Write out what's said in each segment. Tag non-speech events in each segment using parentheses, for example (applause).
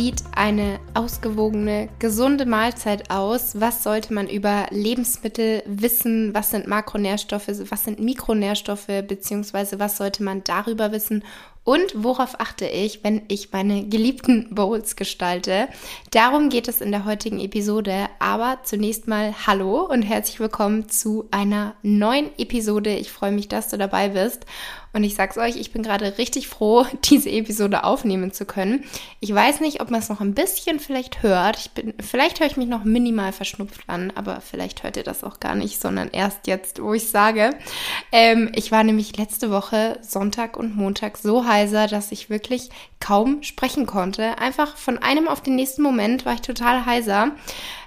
sieht eine ausgewogene, gesunde Mahlzeit aus? Was sollte man über Lebensmittel wissen? Was sind Makronährstoffe? Was sind Mikronährstoffe? Beziehungsweise was sollte man darüber wissen? Und worauf achte ich, wenn ich meine geliebten Bowls gestalte? Darum geht es in der heutigen Episode. Aber zunächst mal Hallo und herzlich willkommen zu einer neuen Episode. Ich freue mich, dass du dabei bist. Und ich sag's euch, ich bin gerade richtig froh, (laughs) diese Episode aufnehmen zu können. Ich weiß nicht, ob man es noch ein bisschen vielleicht hört. Ich bin, vielleicht höre ich mich noch minimal verschnupft an, aber vielleicht hört ihr das auch gar nicht, sondern erst jetzt, wo ich sage. Ähm, ich war nämlich letzte Woche Sonntag und Montag so heiser, dass ich wirklich kaum sprechen konnte. Einfach von einem auf den nächsten Moment war ich total heiser.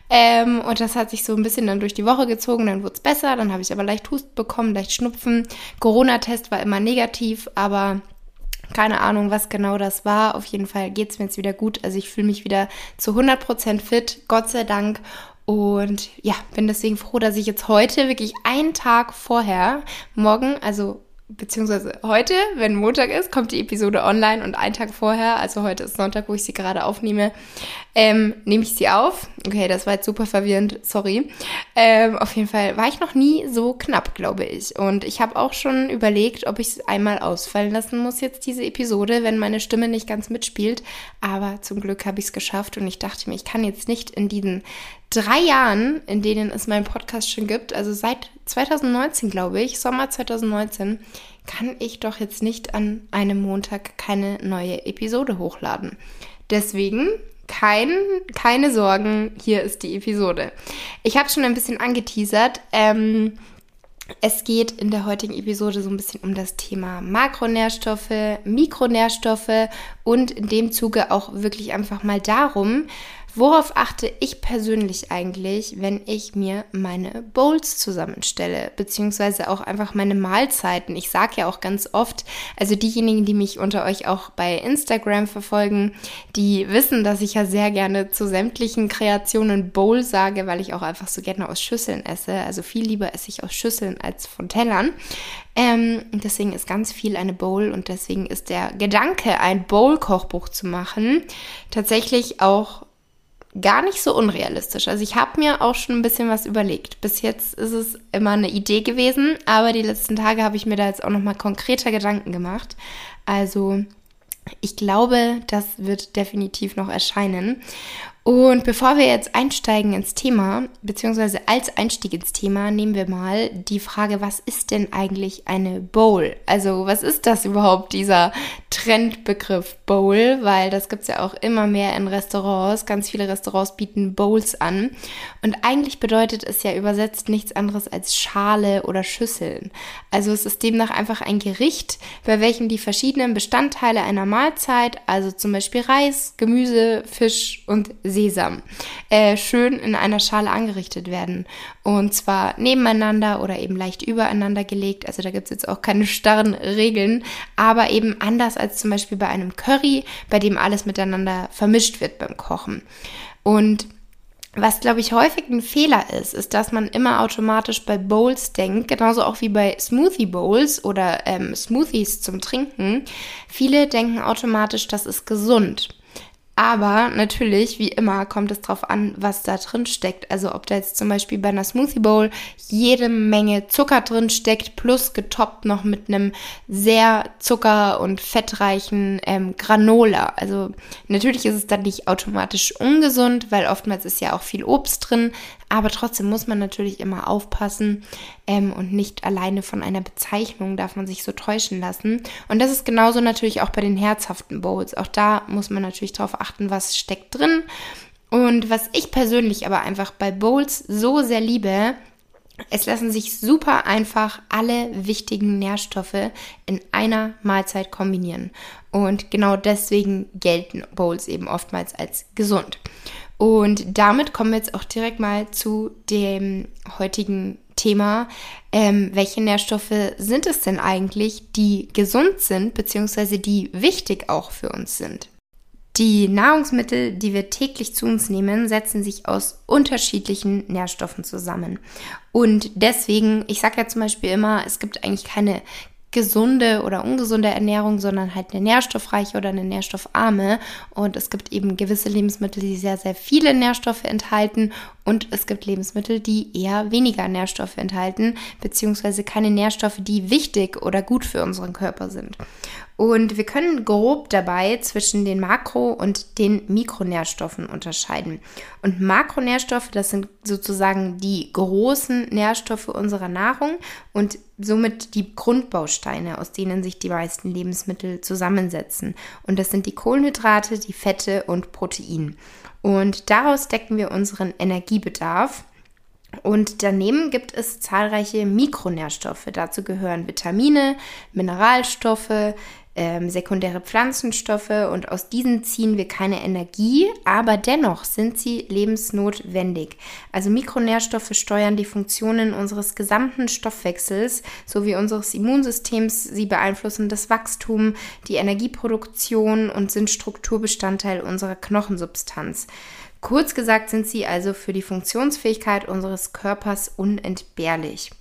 Ähm, und das hat sich so ein bisschen dann durch die Woche gezogen, dann wurde es besser, dann habe ich aber leicht Husten bekommen, leicht Schnupfen. Corona-Test war immer negativ, aber keine Ahnung, was genau das war. Auf jeden Fall geht es mir jetzt wieder gut. Also ich fühle mich wieder zu 100% fit, Gott sei Dank. Und ja, bin deswegen froh, dass ich jetzt heute wirklich einen Tag vorher, morgen, also beziehungsweise heute, wenn Montag ist, kommt die Episode online und einen Tag vorher, also heute ist Sonntag, wo ich sie gerade aufnehme, ähm, nehme ich sie auf. Okay, das war jetzt super verwirrend, sorry. Ähm, auf jeden Fall war ich noch nie so knapp, glaube ich. Und ich habe auch schon überlegt, ob ich es einmal ausfallen lassen muss, jetzt diese Episode, wenn meine Stimme nicht ganz mitspielt. Aber zum Glück habe ich es geschafft und ich dachte mir, ich kann jetzt nicht in diesen drei Jahren, in denen es meinen Podcast schon gibt, also seit 2019, glaube ich, Sommer 2019, kann ich doch jetzt nicht an einem Montag keine neue Episode hochladen. Deswegen kein, keine Sorgen, hier ist die Episode. Ich habe schon ein bisschen angeteasert. Ähm, es geht in der heutigen Episode so ein bisschen um das Thema Makronährstoffe, Mikronährstoffe und in dem Zuge auch wirklich einfach mal darum, Worauf achte ich persönlich eigentlich, wenn ich mir meine Bowls zusammenstelle, beziehungsweise auch einfach meine Mahlzeiten? Ich sage ja auch ganz oft, also diejenigen, die mich unter euch auch bei Instagram verfolgen, die wissen, dass ich ja sehr gerne zu sämtlichen Kreationen Bowl sage, weil ich auch einfach so gerne aus Schüsseln esse. Also viel lieber esse ich aus Schüsseln als von Tellern. Ähm, deswegen ist ganz viel eine Bowl und deswegen ist der Gedanke, ein Bowl-Kochbuch zu machen, tatsächlich auch gar nicht so unrealistisch. Also ich habe mir auch schon ein bisschen was überlegt. Bis jetzt ist es immer eine Idee gewesen, aber die letzten Tage habe ich mir da jetzt auch noch mal konkreter Gedanken gemacht. Also ich glaube, das wird definitiv noch erscheinen. Und bevor wir jetzt einsteigen ins Thema, beziehungsweise als Einstieg ins Thema, nehmen wir mal die Frage, was ist denn eigentlich eine Bowl? Also was ist das überhaupt, dieser Trendbegriff Bowl? Weil das gibt's ja auch immer mehr in Restaurants. Ganz viele Restaurants bieten Bowls an. Und eigentlich bedeutet es ja übersetzt nichts anderes als Schale oder Schüsseln. Also es ist demnach einfach ein Gericht, bei welchem die verschiedenen Bestandteile einer Mahlzeit, also zum Beispiel Reis, Gemüse, Fisch und Sesam äh, schön in einer Schale angerichtet werden. Und zwar nebeneinander oder eben leicht übereinander gelegt. Also da gibt es jetzt auch keine starren Regeln, aber eben anders als zum Beispiel bei einem Curry, bei dem alles miteinander vermischt wird beim Kochen. Und was, glaube ich, häufig ein Fehler ist, ist, dass man immer automatisch bei Bowls denkt, genauso auch wie bei Smoothie Bowls oder ähm, Smoothies zum Trinken. Viele denken automatisch, das ist gesund. Aber natürlich, wie immer, kommt es darauf an, was da drin steckt. Also ob da jetzt zum Beispiel bei einer Smoothie Bowl jede Menge Zucker drin steckt, plus getoppt noch mit einem sehr zucker- und fettreichen ähm, Granola. Also natürlich ist es dann nicht automatisch ungesund, weil oftmals ist ja auch viel Obst drin. Aber trotzdem muss man natürlich immer aufpassen ähm, und nicht alleine von einer Bezeichnung darf man sich so täuschen lassen. Und das ist genauso natürlich auch bei den herzhaften Bowls. Auch da muss man natürlich darauf achten, was steckt drin. Und was ich persönlich aber einfach bei Bowls so sehr liebe, es lassen sich super einfach alle wichtigen Nährstoffe in einer Mahlzeit kombinieren. Und genau deswegen gelten Bowls eben oftmals als gesund. Und damit kommen wir jetzt auch direkt mal zu dem heutigen Thema. Ähm, welche Nährstoffe sind es denn eigentlich, die gesund sind, beziehungsweise die wichtig auch für uns sind? Die Nahrungsmittel, die wir täglich zu uns nehmen, setzen sich aus unterschiedlichen Nährstoffen zusammen. Und deswegen, ich sage ja zum Beispiel immer, es gibt eigentlich keine gesunde oder ungesunde Ernährung, sondern halt eine nährstoffreiche oder eine nährstoffarme. Und es gibt eben gewisse Lebensmittel, die sehr, sehr viele Nährstoffe enthalten und es gibt Lebensmittel, die eher weniger Nährstoffe enthalten, beziehungsweise keine Nährstoffe, die wichtig oder gut für unseren Körper sind. Und wir können grob dabei zwischen den Makro- und den Mikronährstoffen unterscheiden. Und Makronährstoffe, das sind sozusagen die großen Nährstoffe unserer Nahrung und somit die Grundbausteine, aus denen sich die meisten Lebensmittel zusammensetzen. Und das sind die Kohlenhydrate, die Fette und Protein. Und daraus decken wir unseren Energiebedarf. Und daneben gibt es zahlreiche Mikronährstoffe. Dazu gehören Vitamine, Mineralstoffe, ähm, sekundäre Pflanzenstoffe und aus diesen ziehen wir keine Energie, aber dennoch sind sie lebensnotwendig. Also Mikronährstoffe steuern die Funktionen unseres gesamten Stoffwechsels sowie unseres Immunsystems. Sie beeinflussen das Wachstum, die Energieproduktion und sind Strukturbestandteil unserer Knochensubstanz. Kurz gesagt sind sie also für die Funktionsfähigkeit unseres Körpers unentbehrlich.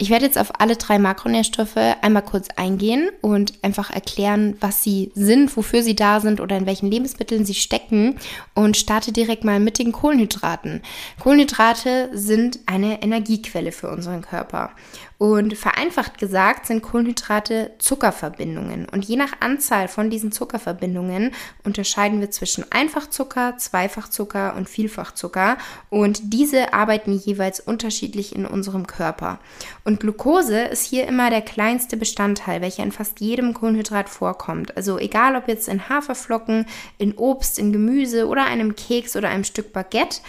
Ich werde jetzt auf alle drei Makronährstoffe einmal kurz eingehen und einfach erklären, was sie sind, wofür sie da sind oder in welchen Lebensmitteln sie stecken und starte direkt mal mit den Kohlenhydraten. Kohlenhydrate sind eine Energiequelle für unseren Körper und vereinfacht gesagt sind Kohlenhydrate Zuckerverbindungen. Und je nach Anzahl von diesen Zuckerverbindungen unterscheiden wir zwischen Einfachzucker, Zweifachzucker und Vielfachzucker. Und diese arbeiten jeweils unterschiedlich in unserem Körper. Und Glucose ist hier immer der kleinste Bestandteil, welcher in fast jedem Kohlenhydrat vorkommt. Also egal ob jetzt in Haferflocken, in Obst, in Gemüse oder einem Keks oder einem Stück Baguette.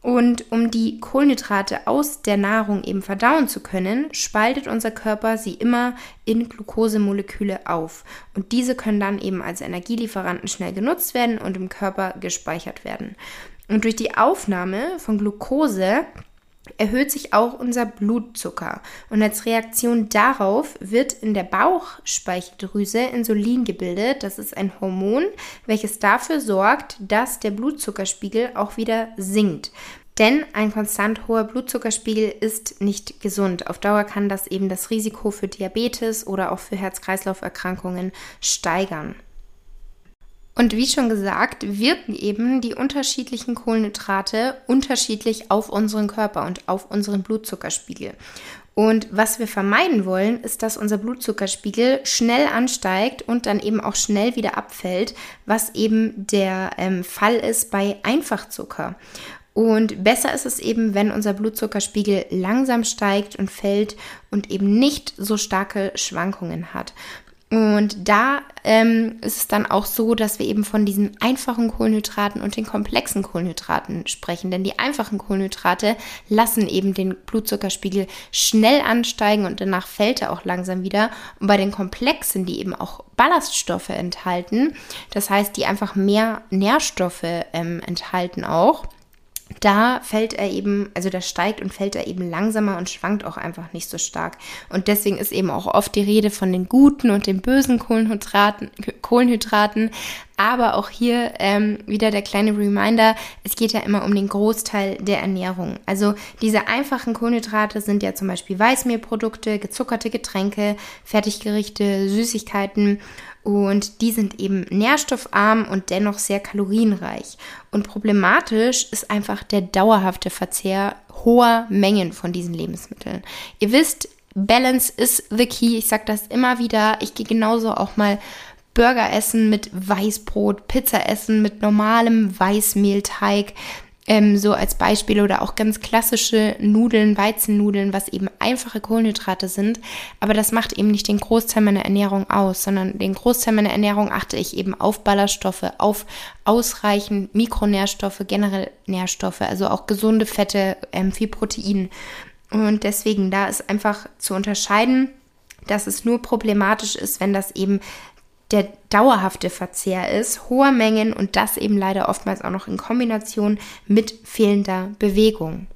Und um die Kohlenhydrate aus der Nahrung eben verdauen zu können, spaltet unser Körper sie immer in Glukosemoleküle auf. Und diese können dann eben als Energielieferanten schnell genutzt werden und im Körper gespeichert werden. Und durch die Aufnahme von Glucose erhöht sich auch unser Blutzucker. Und als Reaktion darauf wird in der Bauchspeicheldrüse Insulin gebildet. Das ist ein Hormon, welches dafür sorgt, dass der Blutzuckerspiegel auch wieder sinkt. Denn ein konstant hoher Blutzuckerspiegel ist nicht gesund. Auf Dauer kann das eben das Risiko für Diabetes oder auch für Herz-Kreislauf-Erkrankungen steigern. Und wie schon gesagt, wirken eben die unterschiedlichen Kohlenhydrate unterschiedlich auf unseren Körper und auf unseren Blutzuckerspiegel. Und was wir vermeiden wollen, ist, dass unser Blutzuckerspiegel schnell ansteigt und dann eben auch schnell wieder abfällt, was eben der ähm, Fall ist bei Einfachzucker. Und besser ist es eben, wenn unser Blutzuckerspiegel langsam steigt und fällt und eben nicht so starke Schwankungen hat. Und da ähm, ist es dann auch so, dass wir eben von diesen einfachen Kohlenhydraten und den komplexen Kohlenhydraten sprechen. Denn die einfachen Kohlenhydrate lassen eben den Blutzuckerspiegel schnell ansteigen und danach fällt er auch langsam wieder. Und bei den komplexen, die eben auch Ballaststoffe enthalten, das heißt, die einfach mehr Nährstoffe ähm, enthalten auch, da fällt er eben, also da steigt und fällt er eben langsamer und schwankt auch einfach nicht so stark. Und deswegen ist eben auch oft die Rede von den guten und den bösen Kohlenhydraten. Kohlenhydraten. Aber auch hier ähm, wieder der kleine Reminder, es geht ja immer um den Großteil der Ernährung. Also diese einfachen Kohlenhydrate sind ja zum Beispiel Weißmehlprodukte, gezuckerte Getränke, Fertiggerichte, Süßigkeiten und die sind eben nährstoffarm und dennoch sehr kalorienreich. Und problematisch ist einfach der dauerhafte Verzehr hoher Mengen von diesen Lebensmitteln. Ihr wisst, Balance is the key. Ich sage das immer wieder. Ich gehe genauso auch mal Burger essen mit Weißbrot, Pizza essen mit normalem Weißmehlteig ähm, so als Beispiel oder auch ganz klassische Nudeln, Weizennudeln, was eben einfache Kohlenhydrate sind. Aber das macht eben nicht den Großteil meiner Ernährung aus, sondern den Großteil meiner Ernährung achte ich eben auf Ballaststoffe, auf ausreichend Mikronährstoffe, generell Nährstoffe, also auch gesunde Fette, ähm, viel Protein. Und deswegen da ist einfach zu unterscheiden, dass es nur problematisch ist, wenn das eben der dauerhafte Verzehr ist, hoher Mengen und das eben leider oftmals auch noch in Kombination mit fehlender Bewegung.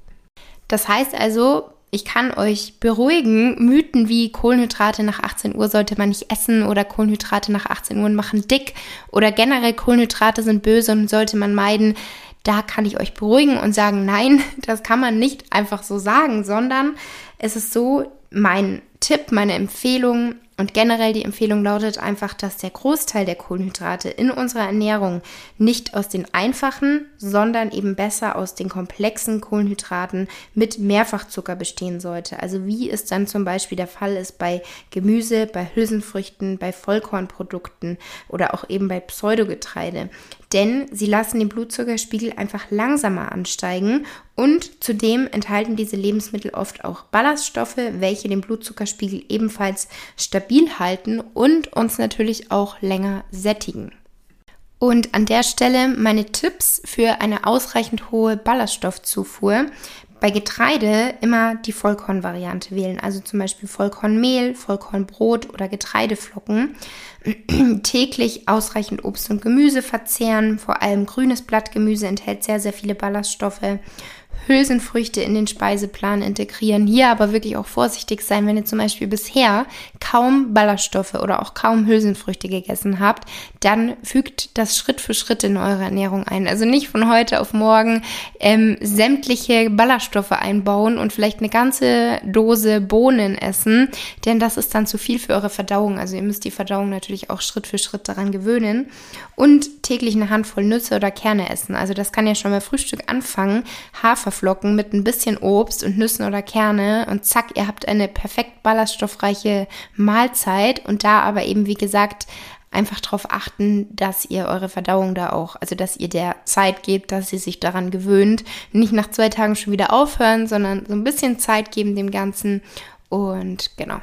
Das heißt also, ich kann euch beruhigen, Mythen wie Kohlenhydrate nach 18 Uhr sollte man nicht essen oder Kohlenhydrate nach 18 Uhr machen dick oder generell Kohlenhydrate sind böse und sollte man meiden. Da kann ich euch beruhigen und sagen, nein, (laughs) das kann man nicht einfach so sagen, sondern es ist so, mein Tipp, meine Empfehlung Und generell die Empfehlung lautet einfach, dass der Großteil der Kohlenhydrate in unserer Ernährung nicht aus den einfachen, sondern eben besser aus den komplexen Kohlenhydraten mit Mehrfachzucker bestehen sollte. Also wie es dann zum Beispiel der Fall ist bei Gemüse, bei Hülsenfrüchten, bei Vollkornprodukten oder auch eben bei Pseudogetreide denn sie lassen den Blutzuckerspiegel einfach langsamer ansteigen und zudem enthalten diese Lebensmittel oft auch Ballaststoffe, welche den Blutzuckerspiegel ebenfalls stabil halten und uns natürlich auch länger sättigen. Und an der Stelle meine Tipps für eine ausreichend hohe Ballaststoffzufuhr bei Getreide immer die Vollkornvariante wählen, also zum Beispiel Vollkornmehl, Vollkornbrot oder Getreideflocken. (clears throat) Täglich ausreichend Obst und Gemüse verzehren, vor allem grünes Blattgemüse enthält sehr, sehr viele Ballaststoffe. Hülsenfrüchte in den Speiseplan integrieren. Hier aber wirklich auch vorsichtig sein, wenn ihr zum Beispiel bisher kaum Ballaststoffe oder auch kaum Hülsenfrüchte gegessen habt, dann fügt das Schritt für Schritt in eure Ernährung ein. Also nicht von heute auf morgen ähm, sämtliche Ballaststoffe einbauen und vielleicht eine ganze Dose Bohnen essen, denn das ist dann zu viel für eure Verdauung. Also ihr müsst die Verdauung natürlich auch Schritt für Schritt daran gewöhnen und täglich eine Handvoll Nüsse oder Kerne essen. Also das kann ja schon mal Frühstück anfangen. Hafer Haferflocken mit ein bisschen Obst und Nüssen oder Kerne und zack, ihr habt eine perfekt ballaststoffreiche Mahlzeit und da aber eben, wie gesagt, einfach darauf achten, dass ihr eure Verdauung da auch, also dass ihr der Zeit gebt, dass sie sich daran gewöhnt. Nicht nach zwei Tagen schon wieder aufhören, sondern so ein bisschen Zeit geben dem Ganzen. Und genau.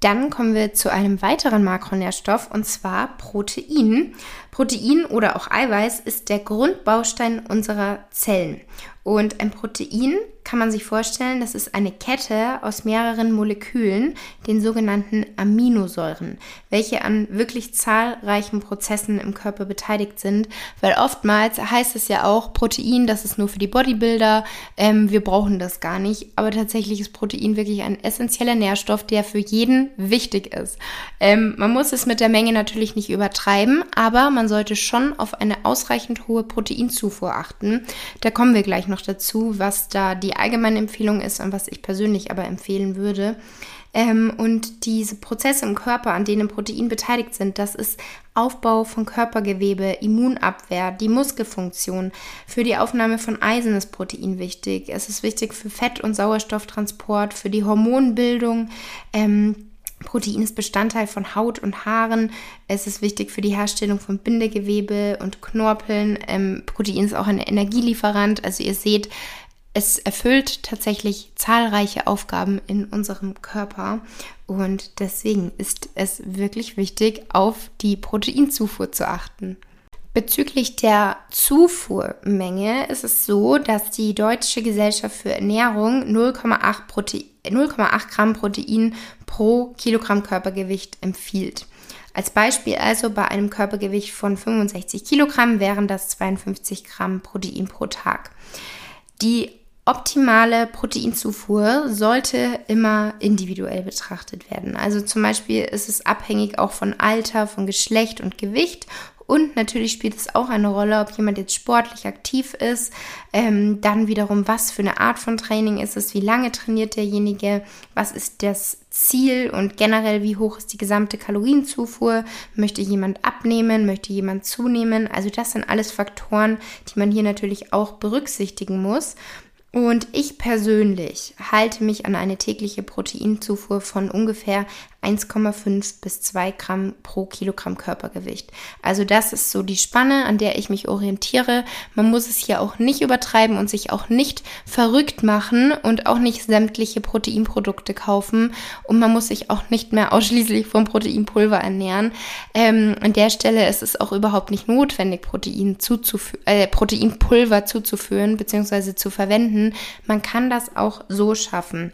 Dann kommen wir zu einem weiteren Makronährstoff und zwar Protein. Protein oder auch Eiweiß ist der Grundbaustein unserer Zellen. Und ein Protein kann man sich vorstellen, das ist eine Kette aus mehreren Molekülen, den sogenannten Aminosäuren, welche an wirklich zahlreichen Prozessen im Körper beteiligt sind. Weil oftmals heißt es ja auch, Protein, das ist nur für die Bodybuilder, ähm, wir brauchen das gar nicht. Aber tatsächlich ist Protein wirklich ein essentieller Nährstoff, der für jeden wichtig ist. Ähm, man muss es mit der Menge natürlich nicht übertreiben, aber man sollte schon auf eine ausreichend hohe Proteinzufuhr achten. Da kommen wir gleich noch dazu, was da die allgemeine Empfehlung ist und was ich persönlich aber empfehlen würde. Ähm, und diese Prozesse im Körper, an denen Protein beteiligt sind, das ist Aufbau von Körpergewebe, Immunabwehr, die Muskelfunktion. Für die Aufnahme von Eisen ist Protein wichtig. Es ist wichtig für Fett- und Sauerstofftransport, für die Hormonbildung. Ähm, Protein ist Bestandteil von Haut und Haaren. Es ist wichtig für die Herstellung von Bindegewebe und Knorpeln. Ähm, Protein ist auch ein Energielieferant. Also ihr seht, es erfüllt tatsächlich zahlreiche Aufgaben in unserem Körper und deswegen ist es wirklich wichtig, auf die Proteinzufuhr zu achten. Bezüglich der Zufuhrmenge ist es so, dass die Deutsche Gesellschaft für Ernährung 0,8 Gramm Protein pro Kilogramm Körpergewicht empfiehlt. Als Beispiel also bei einem Körpergewicht von 65 Kilogramm wären das 52 Gramm Protein pro Tag. Die optimale Proteinzufuhr sollte immer individuell betrachtet werden. Also zum Beispiel ist es abhängig auch von Alter, von Geschlecht und Gewicht. Und natürlich spielt es auch eine Rolle, ob jemand jetzt sportlich aktiv ist, ähm, dann wiederum, was für eine Art von Training ist es, wie lange trainiert derjenige, was ist das Ziel? Und generell, wie hoch ist die gesamte Kalorienzufuhr, möchte jemand abnehmen, möchte jemand zunehmen. Also das sind alles Faktoren, die man hier natürlich auch berücksichtigen muss. Und ich persönlich halte mich an eine tägliche Proteinzufuhr von ungefähr 1,5 bis 2 Gramm pro Kilogramm Körpergewicht. Also das ist so die Spanne, an der ich mich orientiere. Man muss es hier auch nicht übertreiben und sich auch nicht verrückt machen und auch nicht sämtliche Proteinprodukte kaufen. Und man muss sich auch nicht mehr (laughs) ausschließlich vom Proteinpulver ernähren. Ähm, an der Stelle ist es auch überhaupt nicht notwendig, Protein äh, Proteinpulver zuzuführen bzw. zu verwenden. Man kann das auch so schaffen.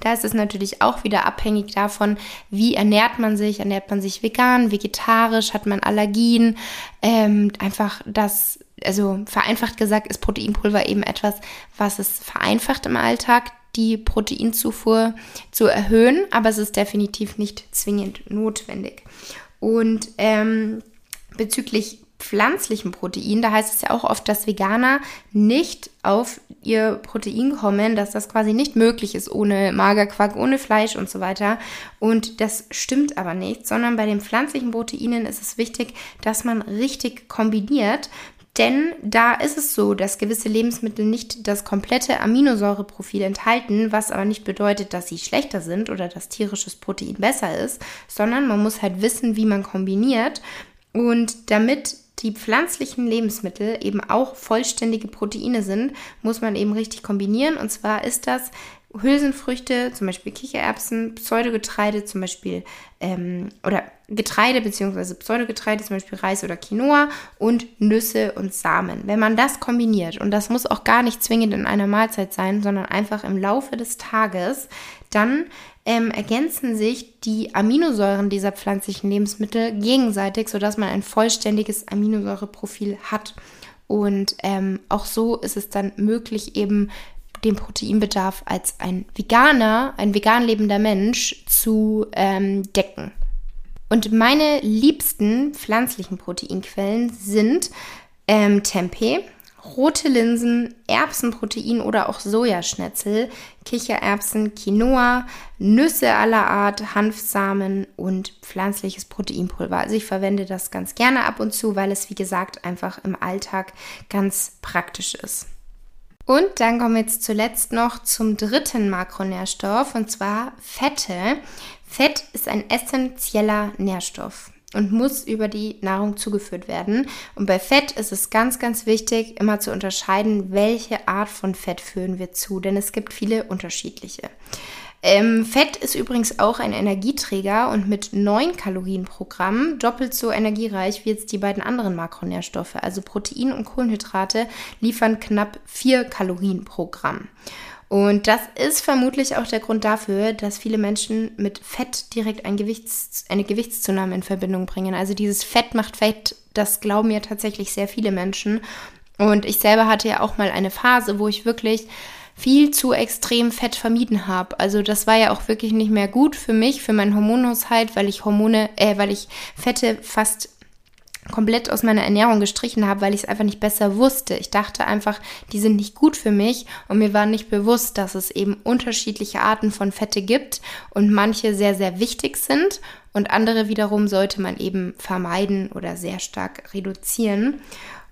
Da ist es natürlich auch wieder abhängig davon, wie ernährt man sich. Ernährt man sich vegan, vegetarisch, hat man Allergien. Ähm, einfach das, also vereinfacht gesagt, ist Proteinpulver eben etwas, was es vereinfacht im Alltag, die Proteinzufuhr zu erhöhen, aber es ist definitiv nicht zwingend notwendig. Und ähm, bezüglich pflanzlichen Protein, da heißt es ja auch oft, dass Veganer nicht auf ihr Protein kommen, dass das quasi nicht möglich ist ohne Magerquark, ohne Fleisch und so weiter. Und das stimmt aber nicht, sondern bei den pflanzlichen Proteinen ist es wichtig, dass man richtig kombiniert. Denn da ist es so, dass gewisse Lebensmittel nicht das komplette Aminosäureprofil enthalten, was aber nicht bedeutet, dass sie schlechter sind oder dass tierisches Protein besser ist, sondern man muss halt wissen, wie man kombiniert. Und damit die pflanzlichen Lebensmittel eben auch vollständige Proteine sind, muss man eben richtig kombinieren. Und zwar ist das Hülsenfrüchte, zum Beispiel Kichererbsen, Pseudogetreide, zum Beispiel, ähm, oder Getreide bzw. Pseudogetreide, zum Beispiel Reis oder Quinoa und Nüsse und Samen. Wenn man das kombiniert, und das muss auch gar nicht zwingend in einer Mahlzeit sein, sondern einfach im Laufe des Tages, dann ähm, ergänzen sich die Aminosäuren dieser pflanzlichen Lebensmittel gegenseitig, sodass man ein vollständiges Aminosäureprofil hat. Und ähm, auch so ist es dann möglich, eben den Proteinbedarf als ein Veganer, ein vegan lebender Mensch zu ähm, decken. Und meine liebsten pflanzlichen Proteinquellen sind ähm, Tempeh, rote Linsen, Erbsenprotein oder auch Sojaschnetzel, Kichererbsen, Quinoa, Nüsse aller Art, Hanfsamen und pflanzliches Proteinpulver. Also ich verwende das ganz gerne ab und zu, weil es wie gesagt einfach im Alltag ganz praktisch ist. Und dann kommen wir jetzt zuletzt noch zum dritten Makronährstoff und zwar Fette. Fett ist ein essentieller Nährstoff und muss über die Nahrung zugeführt werden. Und bei Fett ist es ganz, ganz wichtig, immer zu unterscheiden, welche Art von Fett führen wir zu, denn es gibt viele unterschiedliche. Ähm, Fett ist übrigens auch ein Energieträger und mit 9 Kalorien pro Gramm doppelt so energiereich wie jetzt die beiden anderen Makronährstoffe. Also Protein und Kohlenhydrate liefern knapp 4 Kalorien pro Gramm. Und das ist vermutlich auch der Grund dafür, dass viele Menschen mit Fett direkt ein Gewichts-, eine Gewichtszunahme in Verbindung bringen. Also dieses Fett macht Fett, das glauben ja tatsächlich sehr viele Menschen. Und ich selber hatte ja auch mal eine Phase, wo ich wirklich viel zu extrem Fett vermieden habe. Also das war ja auch wirklich nicht mehr gut für mich, für meinen Hormonhaushalt, weil ich Hormone, äh, weil ich Fette fast komplett aus meiner Ernährung gestrichen habe, weil ich es einfach nicht besser wusste. Ich dachte einfach, die sind nicht gut für mich und mir war nicht bewusst, dass es eben unterschiedliche Arten von Fette gibt und manche sehr, sehr wichtig sind und andere wiederum sollte man eben vermeiden oder sehr stark reduzieren.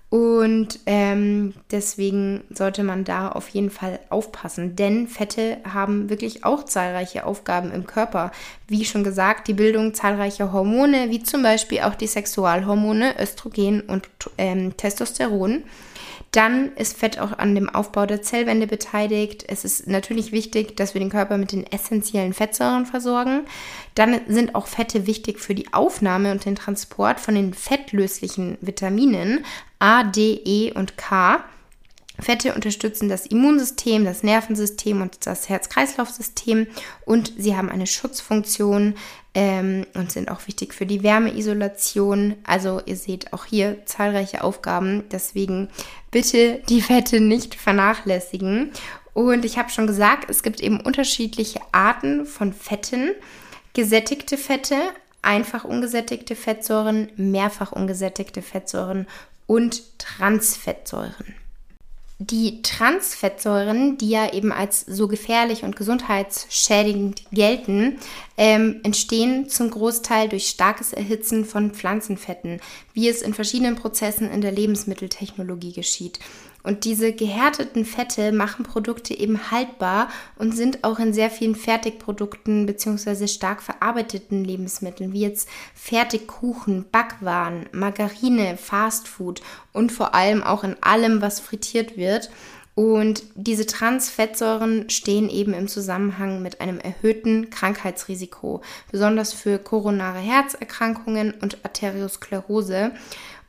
Und ähm, deswegen sollte man da auf jeden Fall aufpassen, denn Fette haben wirklich auch zahlreiche Aufgaben im Körper. Wie schon gesagt, die Bildung zahlreicher Hormone, wie zum Beispiel auch die Sexualhormone Östrogen und ähm, Testosteron. Dann ist Fett auch an dem Aufbau der Zellwände beteiligt. Es ist natürlich wichtig, dass wir den Körper mit den essentiellen Fettsäuren versorgen. Dann sind auch Fette wichtig für die Aufnahme und den Transport von den fettlöslichen Vitaminen A, D, E und K. Fette unterstützen das Immunsystem, das Nervensystem und das Herz-Kreislauf-System und sie haben eine Schutzfunktion ähm, und sind auch wichtig für die Wärmeisolation. Also ihr seht auch hier zahlreiche Aufgaben, deswegen bitte die Fette nicht vernachlässigen. Und ich habe schon gesagt, es gibt eben unterschiedliche Arten von Fetten. Gesättigte Fette, einfach ungesättigte Fettsäuren, mehrfach ungesättigte Fettsäuren und Transfettsäuren. Die Transfettsäuren, die ja eben als so gefährlich und gesundheitsschädigend gelten, ähm, entstehen zum Großteil durch starkes Erhitzen von Pflanzenfetten, wie es in verschiedenen Prozessen in der Lebensmitteltechnologie geschieht. Und diese gehärteten Fette machen Produkte eben haltbar und sind auch in sehr vielen Fertigprodukten bzw. stark verarbeiteten Lebensmitteln, wie jetzt Fertigkuchen, Backwaren, Margarine, Fastfood und vor allem auch in allem, was frittiert wird. Und diese Transfettsäuren stehen eben im Zusammenhang mit einem erhöhten Krankheitsrisiko, besonders für koronare Herzerkrankungen und Arteriosklerose.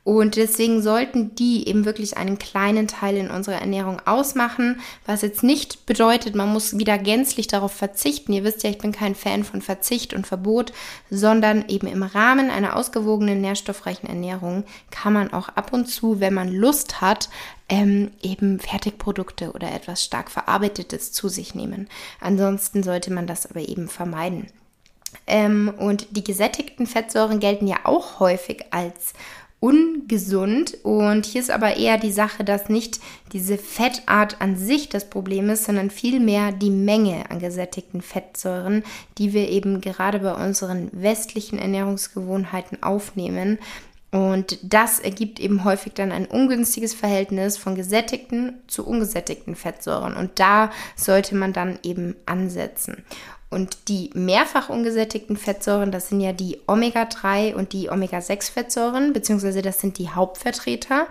Und deswegen sollten die eben wirklich einen kleinen Teil in unserer Ernährung ausmachen, was jetzt nicht bedeutet, man muss wieder gänzlich darauf verzichten. Ihr wisst ja, ich bin kein Fan von Verzicht und Verbot, sondern eben im Rahmen einer ausgewogenen, nährstoffreichen Ernährung kann man auch ab und zu, wenn man Lust hat, ähm, eben Fertigprodukte oder etwas stark verarbeitetes zu sich nehmen. Ansonsten sollte man das aber eben vermeiden. Ähm, und die gesättigten Fettsäuren gelten ja auch häufig als ungesund. Und hier ist aber eher die Sache, dass nicht diese Fettart an sich das Problem ist, sondern vielmehr die Menge an gesättigten Fettsäuren, die wir eben gerade bei unseren westlichen Ernährungsgewohnheiten aufnehmen. Und das ergibt eben häufig dann ein ungünstiges Verhältnis von gesättigten zu ungesättigten Fettsäuren. Und da sollte man dann eben ansetzen. Und die mehrfach ungesättigten Fettsäuren, das sind ja die Omega-3 und die Omega-6-Fettsäuren, beziehungsweise das sind die Hauptvertreter.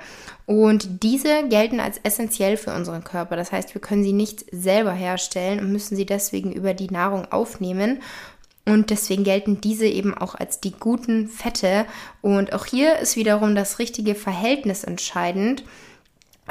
Und diese gelten als essentiell für unseren Körper. Das heißt, wir können sie nicht selber herstellen und müssen sie deswegen über die Nahrung aufnehmen. Und deswegen gelten diese eben auch als die guten Fette. Und auch hier ist wiederum das richtige Verhältnis entscheidend.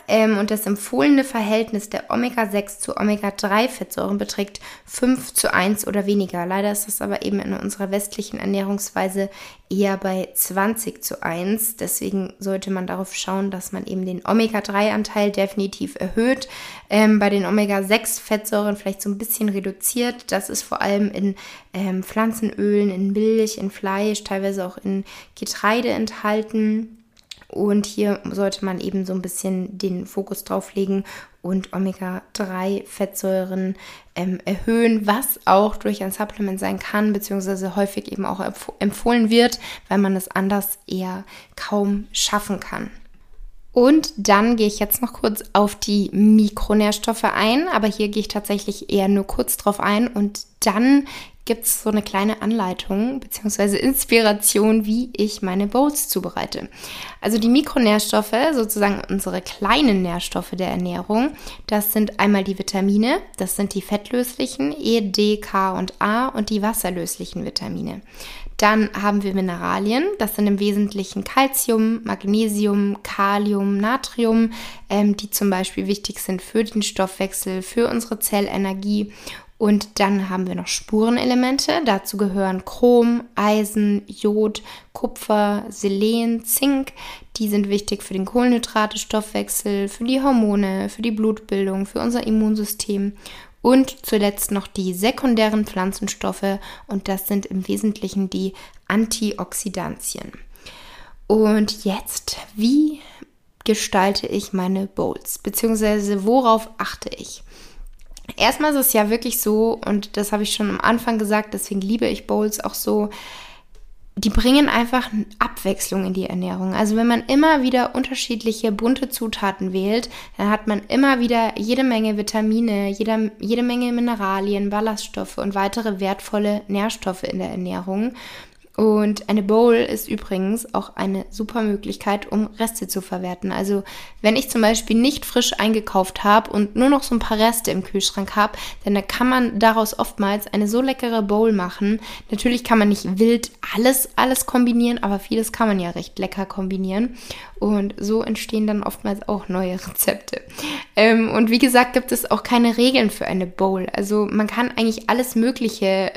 Ähm, und das empfohlene Verhältnis der Omega-6 zu Omega-3-Fettsäuren beträgt 5 zu 1 oder weniger. Leider ist das aber eben in unserer westlichen Ernährungsweise eher bei 20 zu 1. Deswegen sollte man darauf schauen, dass man eben den Omega-3-Anteil definitiv erhöht. Ähm, bei den Omega-6-Fettsäuren vielleicht so ein bisschen reduziert. Das ist vor allem in ähm, Pflanzenölen, in Milch, in Fleisch, teilweise auch in Getreide enthalten. Und hier sollte man eben so ein bisschen den Fokus drauf legen und Omega-3-Fettsäuren ähm, erhöhen, was auch durch ein Supplement sein kann, beziehungsweise häufig eben auch empfohlen wird, weil man es anders eher kaum schaffen kann. Und dann gehe ich jetzt noch kurz auf die Mikronährstoffe ein, aber hier gehe ich tatsächlich eher nur kurz drauf ein und dann gibt es so eine kleine Anleitung bzw. Inspiration, wie ich meine Bowls zubereite. Also die Mikronährstoffe, sozusagen unsere kleinen Nährstoffe der Ernährung, das sind einmal die Vitamine, das sind die fettlöslichen E, D, K und A und die wasserlöslichen Vitamine. Dann haben wir Mineralien, das sind im Wesentlichen Calcium, Magnesium, Kalium, Natrium, ähm, die zum Beispiel wichtig sind für den Stoffwechsel, für unsere Zellenergie und dann haben wir noch Spurenelemente. Dazu gehören Chrom, Eisen, Jod, Kupfer, Selen, Zink. Die sind wichtig für den Kohlenhydrate-Stoffwechsel, für die Hormone, für die Blutbildung, für unser Immunsystem. Und zuletzt noch die sekundären Pflanzenstoffe. Und das sind im Wesentlichen die Antioxidantien. Und jetzt, wie gestalte ich meine Bowls? Beziehungsweise worauf achte ich? Erstmal ist es ja wirklich so, und das habe ich schon am Anfang gesagt, deswegen liebe ich Bowls auch so, die bringen einfach Abwechslung in die Ernährung. Also wenn man immer wieder unterschiedliche bunte Zutaten wählt, dann hat man immer wieder jede Menge Vitamine, jede, jede Menge Mineralien, Ballaststoffe und weitere wertvolle Nährstoffe in der Ernährung. Und eine Bowl ist übrigens auch eine super Möglichkeit, um Reste zu verwerten. Also wenn ich zum Beispiel nicht frisch eingekauft habe und nur noch so ein paar Reste im Kühlschrank habe, dann kann man daraus oftmals eine so leckere Bowl machen. Natürlich kann man nicht wild alles, alles kombinieren, aber vieles kann man ja recht lecker kombinieren. Und so entstehen dann oftmals auch neue Rezepte. Ähm, und wie gesagt, gibt es auch keine Regeln für eine Bowl. Also man kann eigentlich alles Mögliche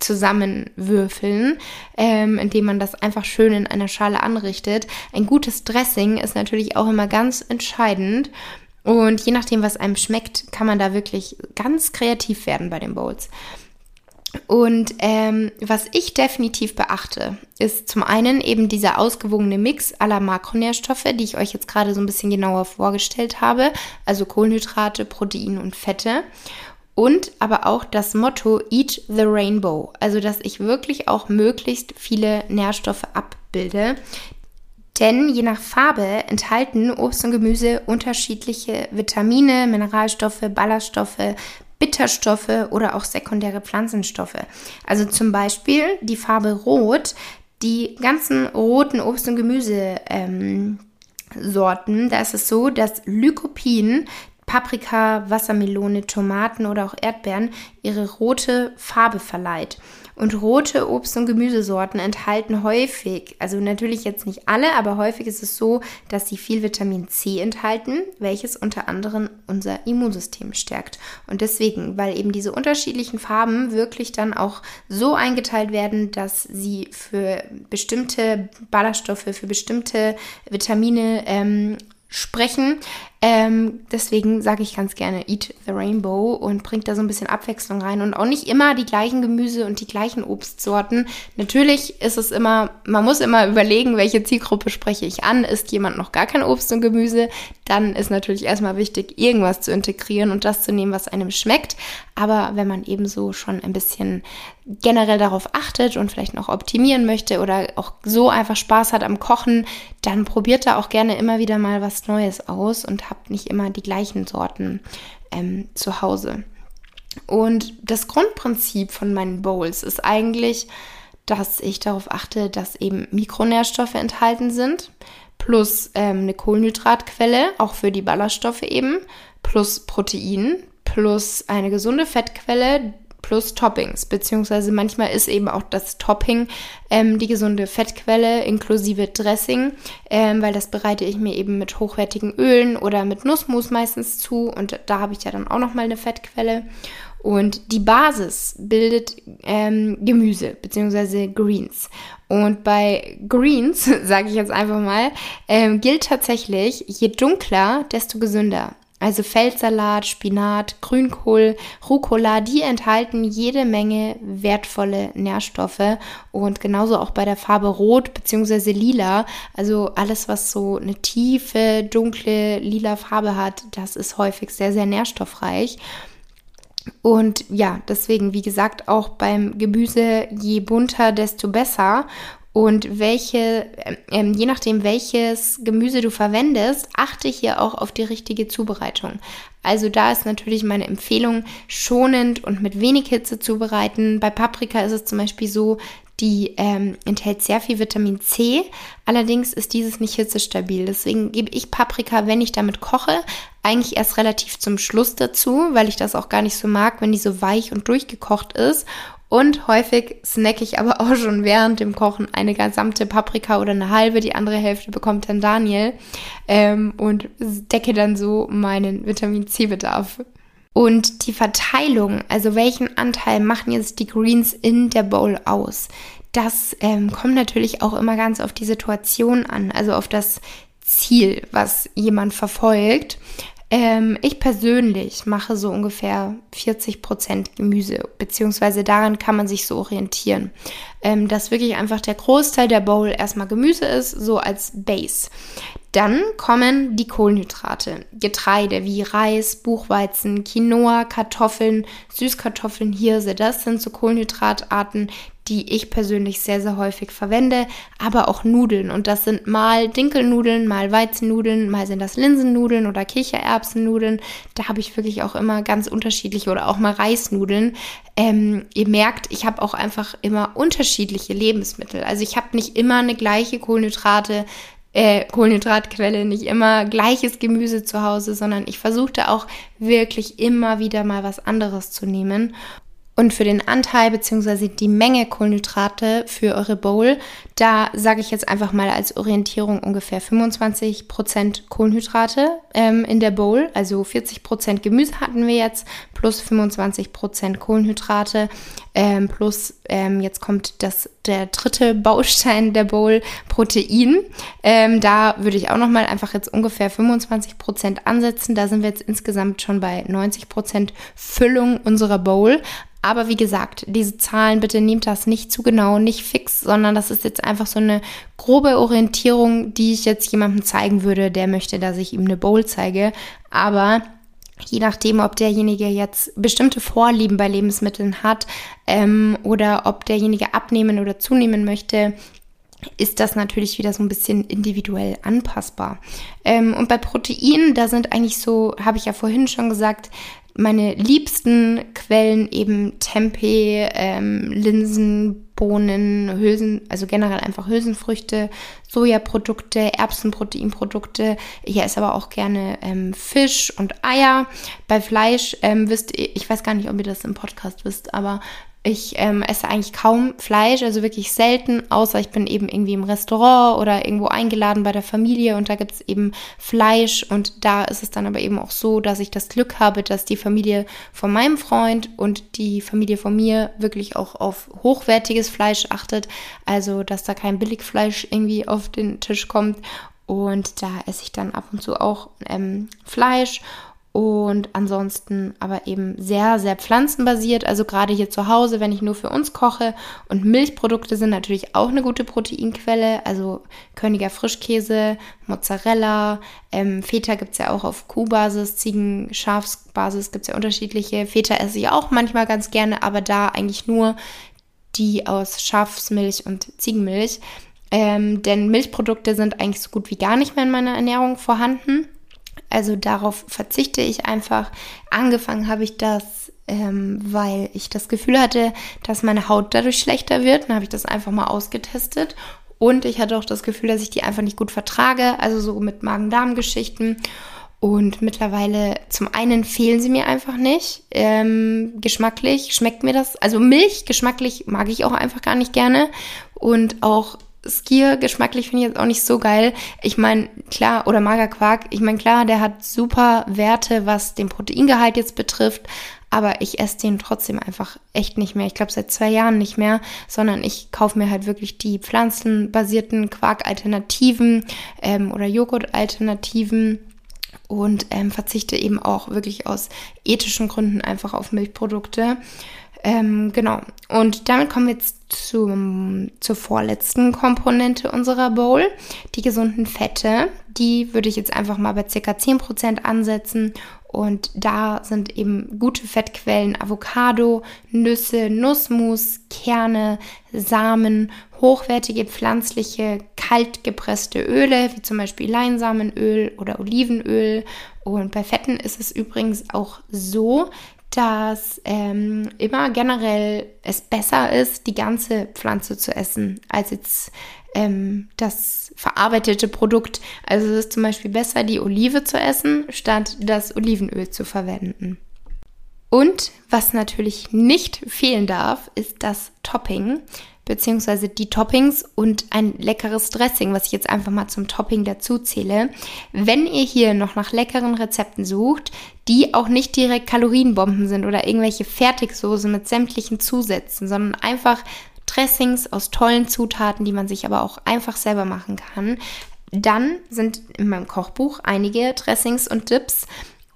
zusammenwürfeln, ähm, indem man das einfach schön in einer Schale anrichtet. Ein gutes Dressing ist natürlich auch immer ganz entscheidend. Und je nachdem, was einem schmeckt, kann man da wirklich ganz kreativ werden bei den Bowls. Und ähm, was ich definitiv beachte, ist zum einen eben dieser ausgewogene Mix aller Makronährstoffe, die ich euch jetzt gerade so ein bisschen genauer vorgestellt habe, also Kohlenhydrate, Proteine und Fette. Und aber auch das Motto Eat the Rainbow, also dass ich wirklich auch möglichst viele Nährstoffe abbilde. Denn je nach Farbe enthalten Obst und Gemüse unterschiedliche Vitamine, Mineralstoffe, Ballaststoffe, Bitterstoffe oder auch sekundäre Pflanzenstoffe. Also zum Beispiel die Farbe Rot, die ganzen roten Obst- und Gemüse. Ähm, da ist es so, dass Lycopin Paprika, Wassermelone, Tomaten oder auch Erdbeeren ihre rote Farbe verleiht. Und rote Obst- und Gemüsesorten enthalten häufig, also natürlich jetzt nicht alle, aber häufig ist es so, dass sie viel Vitamin C enthalten, welches unter anderem unser Immunsystem stärkt. Und deswegen, weil eben diese unterschiedlichen Farben wirklich dann auch so eingeteilt werden, dass sie für bestimmte Ballaststoffe, für bestimmte Vitamine ähm, sprechen, Ähm, deswegen sage ich ganz gerne Eat the Rainbow und bringt da so ein bisschen Abwechslung rein und auch nicht immer die gleichen Gemüse und die gleichen Obstsorten. Natürlich ist es immer, man muss immer überlegen, welche Zielgruppe spreche ich an. Ist jemand noch gar kein Obst und Gemüse, dann ist natürlich erstmal wichtig, irgendwas zu integrieren und das zu nehmen, was einem schmeckt. Aber wenn man eben so schon ein bisschen generell darauf achtet und vielleicht noch optimieren möchte oder auch so einfach Spaß hat am Kochen, dann probiert da auch gerne immer wieder mal was Neues aus und habt nicht immer die gleichen Sorten ähm, zu Hause. Und das Grundprinzip von meinen Bowls ist eigentlich, dass ich darauf achte, dass eben Mikronährstoffe enthalten sind, plus ähm, eine Kohlenhydratquelle, auch für die Ballaststoffe eben, plus Protein, plus eine gesunde Fettquelle, plus Toppings, beziehungsweise manchmal ist eben auch das Topping ähm, die gesunde Fettquelle inklusive Dressing, ähm, weil das bereite ich mir eben mit hochwertigen Ölen oder mit Nussmus meistens zu und da habe ich ja dann auch nochmal eine Fettquelle. Und die Basis bildet ähm, Gemüse beziehungsweise Greens. Und bei Greens, (laughs) sage ich jetzt einfach mal, ähm, gilt tatsächlich, je dunkler, desto gesünder. Also Feldsalat, Spinat, Grünkohl, Rucola, die enthalten jede Menge wertvolle Nährstoffe und genauso auch bei der Farbe Rot bzw. Lila. Also alles, was so eine tiefe, dunkle, lila Farbe hat, das ist häufig sehr, sehr nährstoffreich. Und ja, deswegen, wie gesagt, auch beim Gemüse, je bunter, desto besser. Und welche, ähm, je nachdem, welches Gemüse du verwendest, achte hier auch auf die richtige Zubereitung. Also da ist natürlich meine Empfehlung, schonend und mit wenig Hitze zubereiten. Bei Paprika ist es zum Beispiel so, die ähm, enthält sehr viel Vitamin C. Allerdings ist dieses nicht hitzestabil. Deswegen gebe ich Paprika, wenn ich damit koche, eigentlich erst relativ zum Schluss dazu, weil ich das auch gar nicht so mag, wenn die so weich und durchgekocht ist. Und häufig snacke ich aber (laughs) auch schon während dem Kochen eine gesamte Paprika oder eine halbe. Die andere Hälfte bekommt dann Daniel. Ähm, und decke dann so meinen Vitamin C-Bedarf. Und die Verteilung, also welchen Anteil machen jetzt die Greens in der Bowl aus? Das ähm, kommt natürlich auch immer ganz auf die Situation an, also auf das Ziel, was jemand verfolgt. Ähm, ich persönlich mache so ungefähr 40 Prozent Gemüse, beziehungsweise daran kann man sich so orientieren. Ähm, dass wirklich einfach der Großteil der Bowl erstmal Gemüse ist, so als Base. Dann kommen die Kohlenhydrate, Getreide wie Reis, Buchweizen, Quinoa, Kartoffeln, Süßkartoffeln, Hirse. Das sind so Kohlenhydratarten, die ich persönlich sehr, sehr häufig verwende, aber auch Nudeln. Und das sind mal Dinkelnudeln, mal Weizennudeln, mal sind das Linsennudeln oder Kichererbsennudeln. Da habe ich wirklich auch immer ganz unterschiedliche oder auch mal Reisnudeln. Ähm, ihr merkt, ich habe auch einfach immer unterschiedliche Lebensmittel. Also ich habe nicht immer eine gleiche Kohlenhydrate äh, Kohlenhydratquelle, nicht immer gleiches Gemüse zu Hause, sondern ich versuchte auch wirklich immer wieder mal was anderes zu nehmen. Und für den Anteil bzw. die Menge Kohlenhydrate für eure Bowl, da sage ich jetzt einfach mal als Orientierung ungefähr 25% Kohlenhydrate ähm, in der Bowl. Also 40% Gemüse hatten wir jetzt plus 25% Kohlenhydrate ähm, plus ähm, jetzt kommt das der dritte Baustein der Bowl Protein. Ähm, da würde ich auch noch mal einfach jetzt ungefähr 25% ansetzen. Da sind wir jetzt insgesamt schon bei 90% Füllung unserer Bowl. Aber wie gesagt, diese Zahlen, bitte nehmt das nicht zu genau, nicht fix, sondern das ist jetzt einfach so eine grobe Orientierung, die ich jetzt jemandem zeigen würde, der möchte, dass ich ihm eine Bowl zeige. Aber je nachdem, ob derjenige jetzt bestimmte Vorlieben bei Lebensmitteln hat ähm, oder ob derjenige abnehmen oder zunehmen möchte, ist das natürlich wieder so ein bisschen individuell anpassbar. Ähm, und bei Proteinen, da sind eigentlich so, habe ich ja vorhin schon gesagt, meine liebsten Quellen eben Tempeh, ähm, Linsen, Bohnen, Hülsen, also generell einfach Hülsenfrüchte, Sojaprodukte, Erbsenproteinprodukte. Ich esse aber auch gerne ähm, Fisch und Eier. Bei Fleisch ähm, wisst ihr, ich weiß gar nicht, ob ihr das im Podcast wisst, aber ich ähm, esse eigentlich kaum Fleisch, also wirklich selten, außer ich bin eben irgendwie im Restaurant oder irgendwo eingeladen bei der Familie und da gibt es eben Fleisch und da ist es dann aber eben auch so, dass ich das Glück habe, dass die Familie von meinem Freund und die Familie von mir wirklich auch auf hochwertiges Fleisch achtet, also dass da kein Billigfleisch irgendwie auf den Tisch kommt Und da esse ich dann ab und zu auch ähm, Fleisch und ansonsten aber eben sehr, sehr pflanzenbasiert. Also gerade hier zu Hause, wenn ich nur für uns koche. Und Milchprodukte sind natürlich auch eine gute Proteinquelle. Also Königer Frischkäse, Mozzarella, ähm, Feta gibt es ja auch auf Kuhbasis, Ziegen, Schafsbasis gibt es ja unterschiedliche. Feta esse ich auch manchmal ganz gerne, aber da eigentlich nur die aus Schafsmilch und Ziegenmilch. Ähm, denn Milchprodukte sind eigentlich so gut wie gar nicht mehr in meiner Ernährung vorhanden. Also darauf verzichte ich einfach. Angefangen habe ich das, ähm, weil ich das Gefühl hatte, dass meine Haut dadurch schlechter wird. Dann habe ich das einfach mal ausgetestet. Und ich hatte auch das Gefühl, dass ich die einfach nicht gut vertrage. Also so mit Magen-Darm-Geschichten. Und mittlerweile, zum einen fehlen sie mir einfach nicht. Ähm, geschmacklich schmeckt mir das. Also Milch geschmacklich mag ich auch einfach gar nicht gerne. Und auch Skier geschmacklich finde ich jetzt auch nicht so geil. Ich meine, klar, oder Magerquark, ich meine, klar, der hat super Werte, was den Proteingehalt jetzt betrifft, aber ich esse den trotzdem einfach echt nicht mehr. Ich glaube seit zwei Jahren nicht mehr, sondern ich kaufe mir halt wirklich die pflanzenbasierten Quark-Alternativen ähm, oder Joghurt-Alternativen und ähm, verzichte eben auch wirklich aus ethischen Gründen einfach auf Milchprodukte. Ähm, genau. Und damit kommen wir jetzt zum, zur vorletzten Komponente unserer Bowl, die gesunden Fette. Die würde ich jetzt einfach mal bei ca. 10% ansetzen. Und da sind eben gute Fettquellen Avocado, Nüsse, Nussmus, Kerne, Samen, hochwertige pflanzliche, kalt gepresste Öle, wie zum Beispiel Leinsamenöl oder Olivenöl. Und bei Fetten ist es übrigens auch so, dass ähm, immer generell es besser ist, die ganze Pflanze zu essen, als jetzt ähm, das verarbeitete Produkt. Also es ist zum Beispiel besser, die Olive zu essen, statt das Olivenöl zu verwenden. Und was natürlich nicht fehlen darf, ist das Topping beziehungsweise die Toppings und ein leckeres Dressing, was ich jetzt einfach mal zum Topping dazu zähle. Wenn ihr hier noch nach leckeren Rezepten sucht, die auch nicht direkt Kalorienbomben sind oder irgendwelche Fertigsoße mit sämtlichen Zusätzen, sondern einfach Dressings aus tollen Zutaten, die man sich aber auch einfach selber machen kann, dann sind in meinem Kochbuch einige Dressings und Dips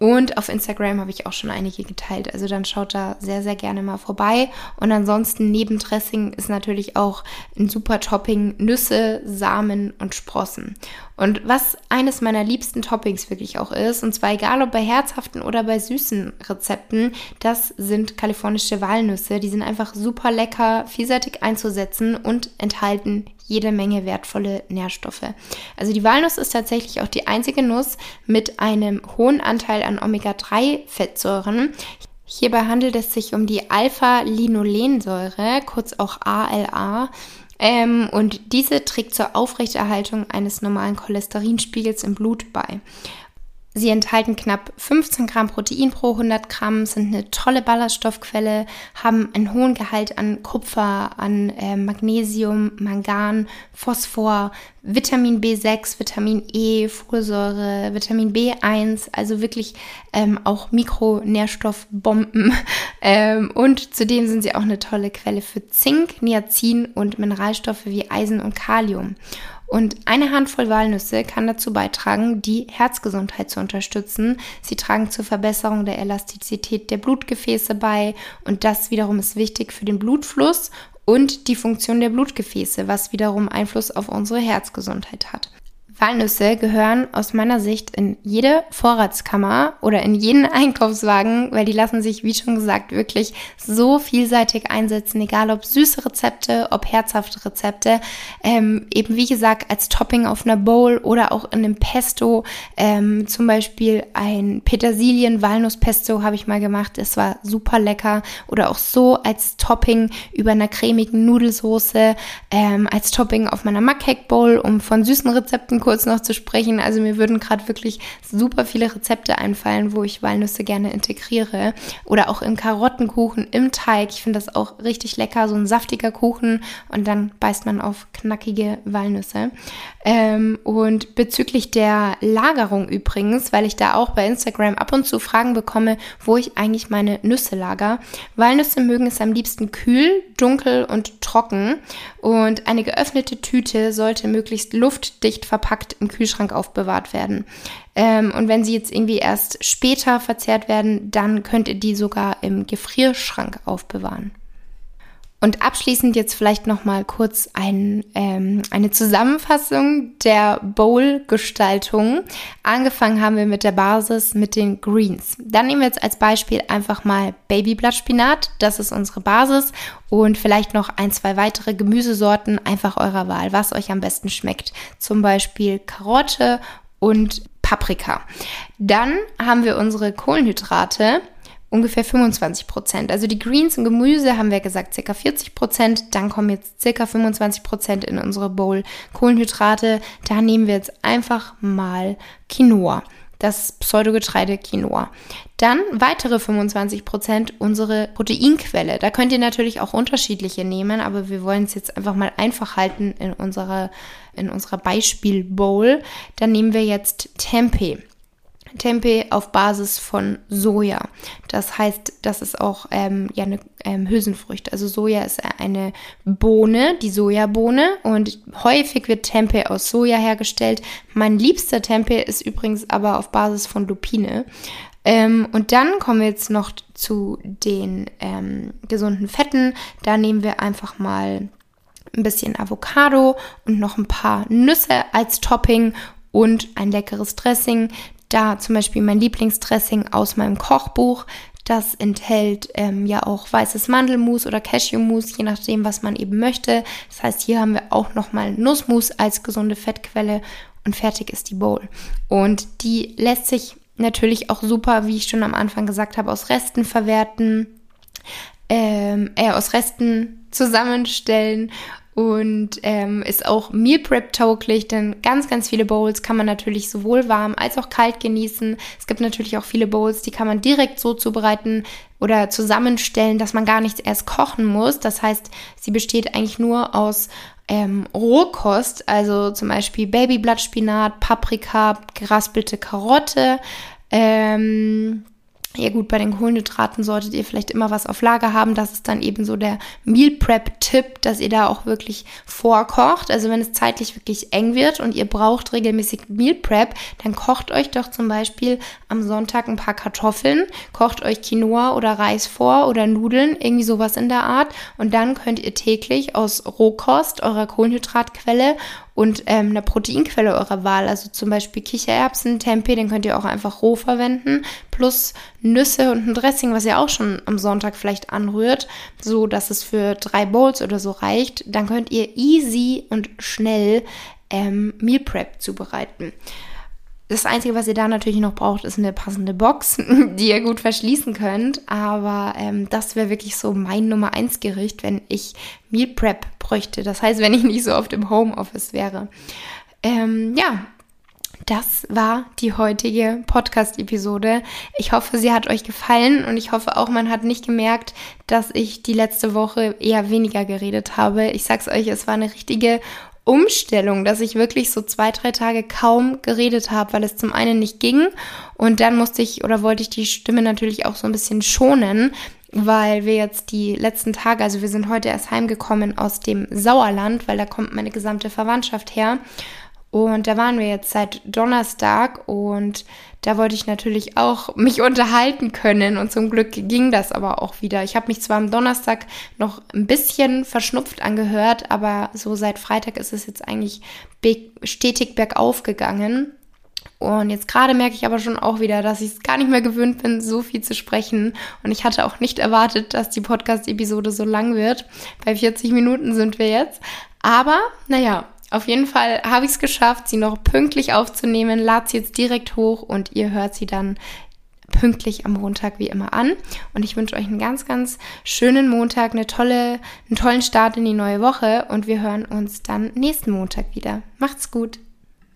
und auf Instagram habe ich auch schon einige geteilt. Also dann schaut da sehr, sehr gerne mal vorbei. Und ansonsten neben Dressing ist natürlich auch ein super Topping Nüsse, Samen und Sprossen. Und was eines meiner liebsten Toppings wirklich auch ist, und zwar egal ob bei herzhaften oder bei süßen Rezepten, das sind kalifornische Walnüsse. Die sind einfach super lecker, vielseitig einzusetzen und enthalten jede Menge wertvolle Nährstoffe. Also die Walnuss ist tatsächlich auch die einzige Nuss mit einem hohen Anteil an Omega-3-Fettsäuren. Hierbei handelt es sich um die Alpha-Linolensäure, kurz auch ALA. Ähm, und diese trägt zur Aufrechterhaltung eines normalen Cholesterinspiegels im Blut bei. Sie enthalten knapp 15 Gramm Protein pro 100 Gramm, sind eine tolle Ballaststoffquelle, haben einen hohen Gehalt an Kupfer, an äh, Magnesium, Mangan, Phosphor, Vitamin B6, Vitamin E, Folsäure, Vitamin B1, also wirklich ähm, auch Mikronährstoffbomben. (laughs) ähm, und zudem sind sie auch eine tolle Quelle für Zink, Niacin und Mineralstoffe wie Eisen und Kalium. Und eine Handvoll Walnüsse kann dazu beitragen, die Herzgesundheit zu unterstützen. Sie tragen zur Verbesserung der Elastizität der Blutgefäße bei und das wiederum ist wichtig für den Blutfluss und die Funktion der Blutgefäße, was wiederum Einfluss auf unsere Herzgesundheit hat. Walnüsse gehören aus meiner Sicht in jede Vorratskammer oder in jeden (laughs) Einkaufswagen, weil die lassen sich, wie schon gesagt, wirklich so vielseitig einsetzen, egal ob süße Rezepte, ob herzhafte Rezepte, ähm, eben wie gesagt als Topping auf einer Bowl oder auch in einem Pesto, ähm, zum Beispiel ein Petersilien-Walnuss-Pesto habe ich mal gemacht, es war super lecker. Oder auch so als Topping über einer cremigen Nudelsoße, ähm, als Topping auf meiner Mackcake Bowl, um von süßen Rezepten kurz noch zu sprechen. Also mir würden gerade wirklich super viele Rezepte einfallen, wo ich Walnüsse gerne integriere. Oder auch im Karottenkuchen, im Teig. Ich finde das auch richtig lecker, so ein saftiger Kuchen. Und dann beißt man auf knackige Walnüsse. Ähm, und bezüglich der Lagerung übrigens, weil ich da auch bei Instagram ab und zu Fragen bekomme, wo ich eigentlich meine Nüsse lager. Walnüsse mögen es am liebsten kühl, dunkel und trocken. Und eine geöffnete Tüte sollte möglichst luftdicht verpackt kompakt im Kühlschrank aufbewahrt werden. Ähm, und wenn sie jetzt irgendwie erst später verzehrt werden, dann könnt ihr die sogar im Gefrierschrank aufbewahren. Und abschließend jetzt vielleicht noch mal kurz ein, ähm, eine Zusammenfassung der Bowl-Gestaltung. Angefangen haben wir mit der Basis mit den Greens. Dann nehmen wir jetzt als Beispiel einfach mal Babyblattspinat. Das ist unsere Basis und vielleicht noch ein, zwei weitere Gemüsesorten einfach eurer Wahl, was euch am besten schmeckt. Zum Beispiel Karotte und Paprika. Dann haben wir unsere Kohlenhydrate ungefähr 25 Prozent. Also die Greens und Gemüse haben wir gesagt circa 40 Prozent. Dann kommen jetzt circa 25 Prozent in unsere Bowl Kohlenhydrate. Da nehmen wir jetzt einfach mal Quinoa. Das Pseudogetreide Quinoa. Dann weitere 25 Prozent unsere Proteinquelle. Da könnt ihr natürlich auch unterschiedliche nehmen, aber wir wollen es jetzt einfach mal einfach halten in unserer, in unserer Beispiel-Bowl. Dann nehmen wir jetzt Tempeh. Tempeh auf Basis von Soja. Das heißt, das ist auch ähm, ja eine ähm, Hülsenfrucht. Also Soja ist eine Bohne, die Sojabohne und häufig wird Tempeh aus Soja hergestellt. Mein liebster Tempeh ist übrigens aber auf Basis von Lupine. Ähm, und dann kommen wir jetzt noch zu den ähm, gesunden Fetten. Da nehmen wir einfach mal ein bisschen Avocado und noch ein paar Nüsse als Topping und ein leckeres Dressing. Da zum Beispiel mein Lieblingsdressing aus meinem Kochbuch. Das enthält ähm, ja auch weißes Mandelmus oder Cashewmus, je nachdem, was man eben möchte. Das heißt, hier haben wir auch nochmal Nussmus als gesunde Fettquelle und fertig ist die Bowl. Und die lässt sich natürlich auch super, wie ich schon am Anfang gesagt habe, aus Resten verwerten, ähm, äh, aus Resten zusammenstellen und ähm, ist auch Meal Prep tauglich, denn ganz, ganz viele Bowls kann man natürlich sowohl warm als auch kalt genießen. Es gibt natürlich auch viele Bowls, die kann man direkt so zubereiten oder zusammenstellen, dass man gar nichts erst kochen muss. Das heißt, sie besteht eigentlich nur aus ähm, Rohkost, also zum Beispiel Babyblattspinat, Paprika, geraspelte Karotte, ähm, ja gut, bei den Kohlenhydraten solltet ihr vielleicht immer was auf Lager haben. Das ist dann eben so der Meal Prep-Tipp, dass ihr da auch wirklich vorkocht. Also wenn es zeitlich wirklich eng wird und ihr braucht regelmäßig Meal Prep, dann kocht euch doch zum Beispiel am Sonntag ein paar Kartoffeln, kocht euch Quinoa oder Reis vor oder Nudeln, irgendwie sowas in der Art. Und dann könnt ihr täglich aus Rohkost, eurer Kohlenhydratquelle und ähm, eine Proteinquelle eurer Wahl, also zum Beispiel Kichererbsen, Tempeh, den könnt ihr auch einfach roh verwenden, plus Nüsse und ein Dressing, was ihr auch schon am Sonntag vielleicht anrührt, so dass es für drei Bowls oder so reicht. Dann könnt ihr easy und schnell ähm, Meal Prep zubereiten. Das Einzige, was ihr da natürlich noch braucht, ist eine passende Box, (laughs) die ihr gut verschließen könnt. Aber ähm, das wäre wirklich so mein Nummer 1 Gericht, wenn ich Meal Prep bräuchte. Das heißt, wenn ich nicht so oft im Homeoffice wäre. Ähm, ja, das war die heutige Podcast-Episode. Ich hoffe, sie hat euch gefallen und ich hoffe auch, man hat nicht gemerkt, dass ich die letzte Woche eher weniger geredet habe. Ich sag's euch, es war eine richtige Umstellung, dass ich wirklich so zwei, drei Tage kaum geredet habe, weil es zum einen nicht ging und dann musste ich oder wollte ich die Stimme natürlich auch so ein bisschen schonen, weil wir jetzt die letzten Tage, also wir sind heute erst heimgekommen aus dem Sauerland, weil da kommt meine gesamte Verwandtschaft her und da waren wir jetzt seit Donnerstag und da wollte ich natürlich auch mich unterhalten können und zum Glück ging das aber auch wieder. Ich habe mich zwar am Donnerstag noch ein bisschen verschnupft angehört, aber so seit Freitag ist es jetzt eigentlich stetig bergauf gegangen. Und jetzt gerade merke ich aber schon auch wieder, dass ich es gar nicht mehr gewöhnt bin, so viel zu sprechen. Und ich hatte auch nicht erwartet, dass die Podcast-Episode so lang wird. Bei 40 Minuten sind wir jetzt. Aber, naja, auf jeden Fall habe ich es geschafft, sie noch pünktlich aufzunehmen, lad sie jetzt direkt hoch und ihr hört sie dann pünktlich am Montag wie immer an. Und ich wünsche euch einen ganz, ganz schönen Montag, eine tolle, einen tollen Start in die neue Woche und wir hören uns dann nächsten Montag wieder. Macht's gut!